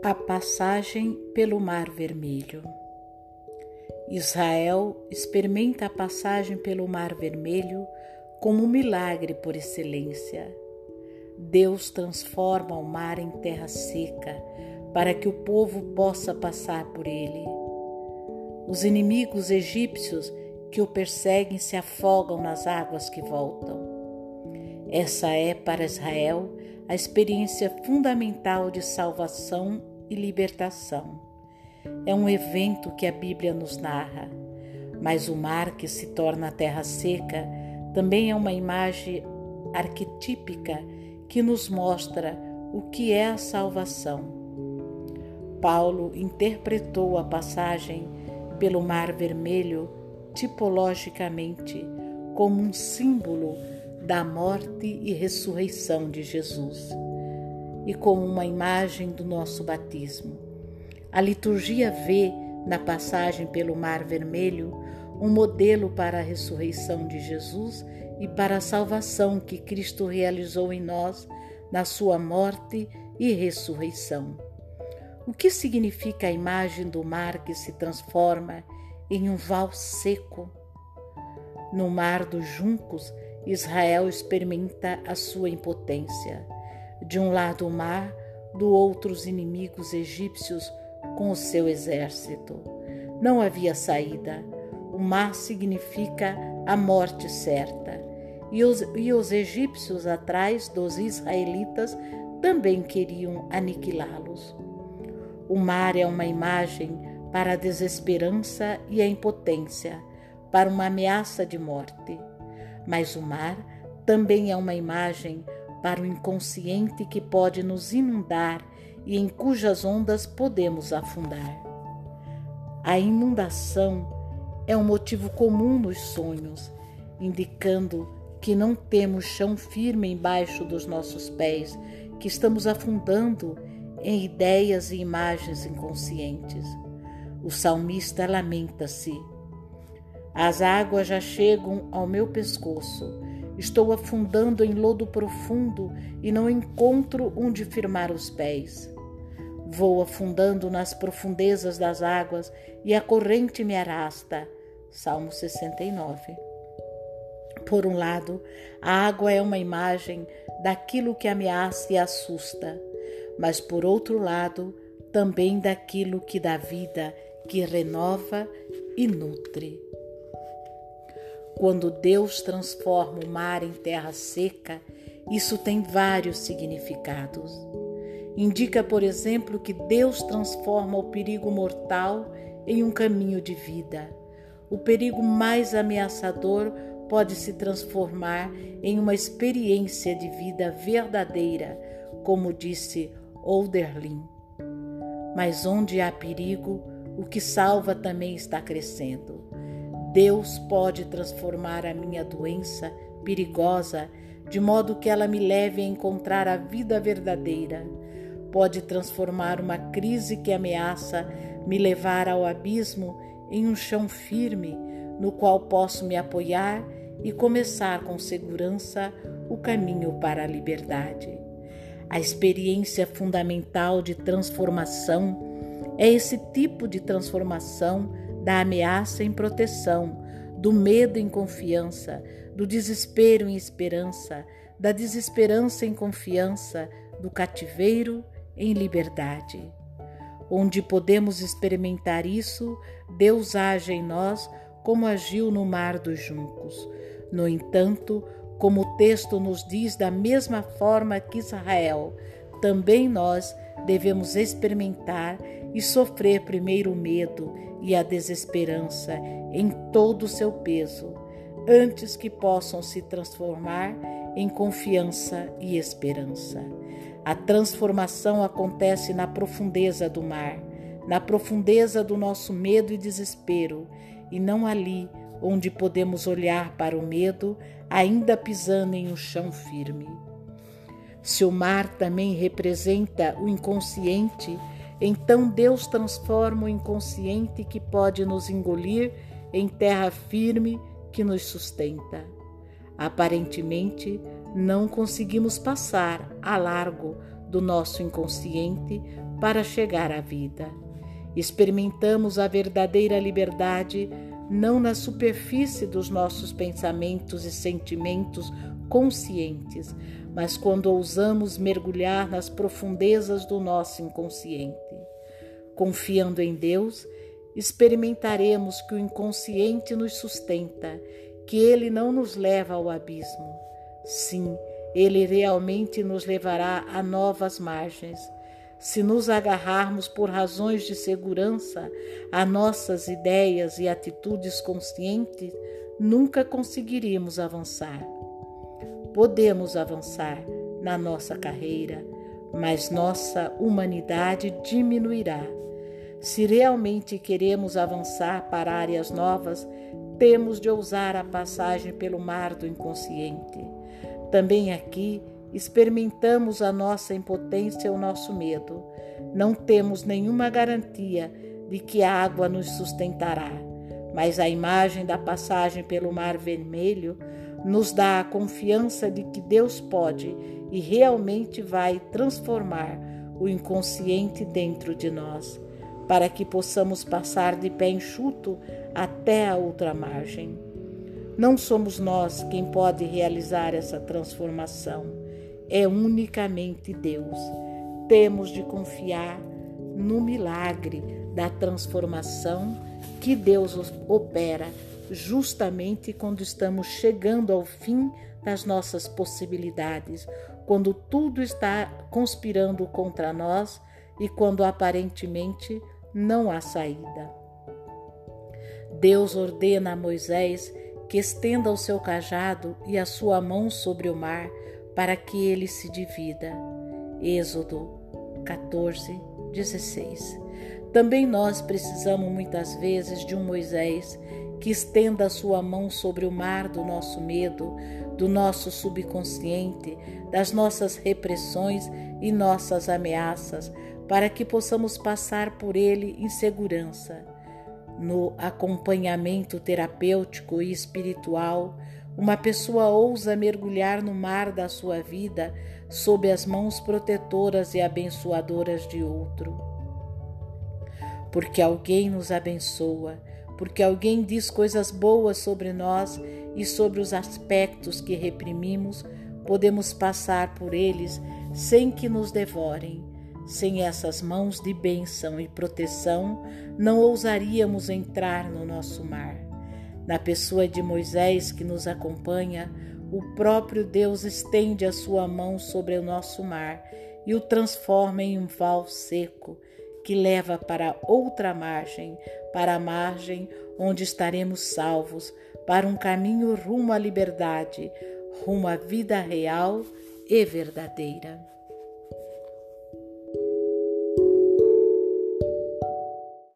A passagem pelo Mar Vermelho. Israel experimenta a passagem pelo Mar Vermelho como um milagre por excelência. Deus transforma o mar em terra seca para que o povo possa passar por ele. Os inimigos egípcios que o perseguem se afogam nas águas que voltam. Essa é para Israel a experiência fundamental de salvação e libertação. É um evento que a Bíblia nos narra, mas o mar que se torna terra seca também é uma imagem arquetípica que nos mostra o que é a salvação. Paulo interpretou a passagem pelo Mar Vermelho tipologicamente como um símbolo da morte e ressurreição de Jesus e como uma imagem do nosso batismo. A liturgia vê na passagem pelo Mar Vermelho um modelo para a ressurreição de Jesus e para a salvação que Cristo realizou em nós na sua morte e ressurreição. O que significa a imagem do mar que se transforma em um val seco? No mar dos juncos, Israel experimenta a sua impotência. De um lado o mar, do outro os inimigos egípcios com o seu exército. Não havia saída. O mar significa a morte certa. E os, e os egípcios atrás dos israelitas também queriam aniquilá-los. O mar é uma imagem para a desesperança e a impotência, para uma ameaça de morte. Mas o mar também é uma imagem para o inconsciente que pode nos inundar e em cujas ondas podemos afundar. A inundação é um motivo comum nos sonhos, indicando que não temos chão firme embaixo dos nossos pés, que estamos afundando em ideias e imagens inconscientes. O salmista lamenta-se as águas já chegam ao meu pescoço. Estou afundando em lodo profundo e não encontro onde firmar os pés. Vou afundando nas profundezas das águas e a corrente me arrasta. Salmo 69. Por um lado, a água é uma imagem daquilo que ameaça e assusta, mas por outro lado, também daquilo que dá vida, que renova e nutre. Quando Deus transforma o mar em terra seca, isso tem vários significados. Indica, por exemplo, que Deus transforma o perigo mortal em um caminho de vida. O perigo mais ameaçador pode se transformar em uma experiência de vida verdadeira, como disse Olderlin. Mas onde há perigo, o que salva também está crescendo. Deus pode transformar a minha doença perigosa de modo que ela me leve a encontrar a vida verdadeira. Pode transformar uma crise que ameaça me levar ao abismo em um chão firme no qual posso me apoiar e começar com segurança o caminho para a liberdade. A experiência fundamental de transformação é esse tipo de transformação da ameaça em proteção, do medo em confiança, do desespero em esperança, da desesperança em confiança, do cativeiro em liberdade. Onde podemos experimentar isso, Deus age em nós como agiu no mar dos juncos. No entanto, como o texto nos diz, da mesma forma que Israel, também nós devemos experimentar e sofrer primeiro o medo e a desesperança em todo o seu peso, antes que possam se transformar em confiança e esperança. A transformação acontece na profundeza do mar, na profundeza do nosso medo e desespero, e não ali onde podemos olhar para o medo, ainda pisando em um chão firme. Se o mar também representa o inconsciente, então Deus transforma o inconsciente que pode nos engolir em terra firme que nos sustenta. Aparentemente, não conseguimos passar a largo do nosso inconsciente para chegar à vida. Experimentamos a verdadeira liberdade não na superfície dos nossos pensamentos e sentimentos conscientes, mas quando ousamos mergulhar nas profundezas do nosso inconsciente. Confiando em Deus, experimentaremos que o inconsciente nos sustenta, que ele não nos leva ao abismo. Sim, ele realmente nos levará a novas margens. Se nos agarrarmos por razões de segurança a nossas ideias e atitudes conscientes, nunca conseguiríamos avançar. Podemos avançar na nossa carreira, mas nossa humanidade diminuirá. Se realmente queremos avançar para áreas novas, temos de ousar a passagem pelo mar do inconsciente. Também aqui experimentamos a nossa impotência e o nosso medo. Não temos nenhuma garantia de que a água nos sustentará, mas a imagem da passagem pelo Mar Vermelho nos dá a confiança de que Deus pode e realmente vai transformar o inconsciente dentro de nós, para que possamos passar de pé enxuto até a outra margem. Não somos nós quem pode realizar essa transformação, é unicamente Deus. Temos de confiar no milagre da transformação que Deus opera justamente quando estamos chegando ao fim das nossas possibilidades, quando tudo está conspirando contra nós e quando aparentemente não há saída. Deus ordena a Moisés que estenda o seu cajado e a sua mão sobre o mar para que ele se divida. Êxodo 14, 16. Também nós precisamos muitas vezes de um Moisés que estenda a sua mão sobre o mar do nosso medo, do nosso subconsciente, das nossas repressões e nossas ameaças, para que possamos passar por ele em segurança no acompanhamento terapêutico e espiritual, uma pessoa ousa mergulhar no mar da sua vida sob as mãos protetoras e abençoadoras de outro. Porque alguém nos abençoa, porque alguém diz coisas boas sobre nós e sobre os aspectos que reprimimos, podemos passar por eles sem que nos devorem sem essas mãos de bênção e proteção, não ousaríamos entrar no nosso mar. Na pessoa de Moisés que nos acompanha, o próprio Deus estende a sua mão sobre o nosso mar e o transforma em um val seco que leva para outra margem, para a margem onde estaremos salvos, para um caminho rumo à liberdade, rumo à vida real e verdadeira.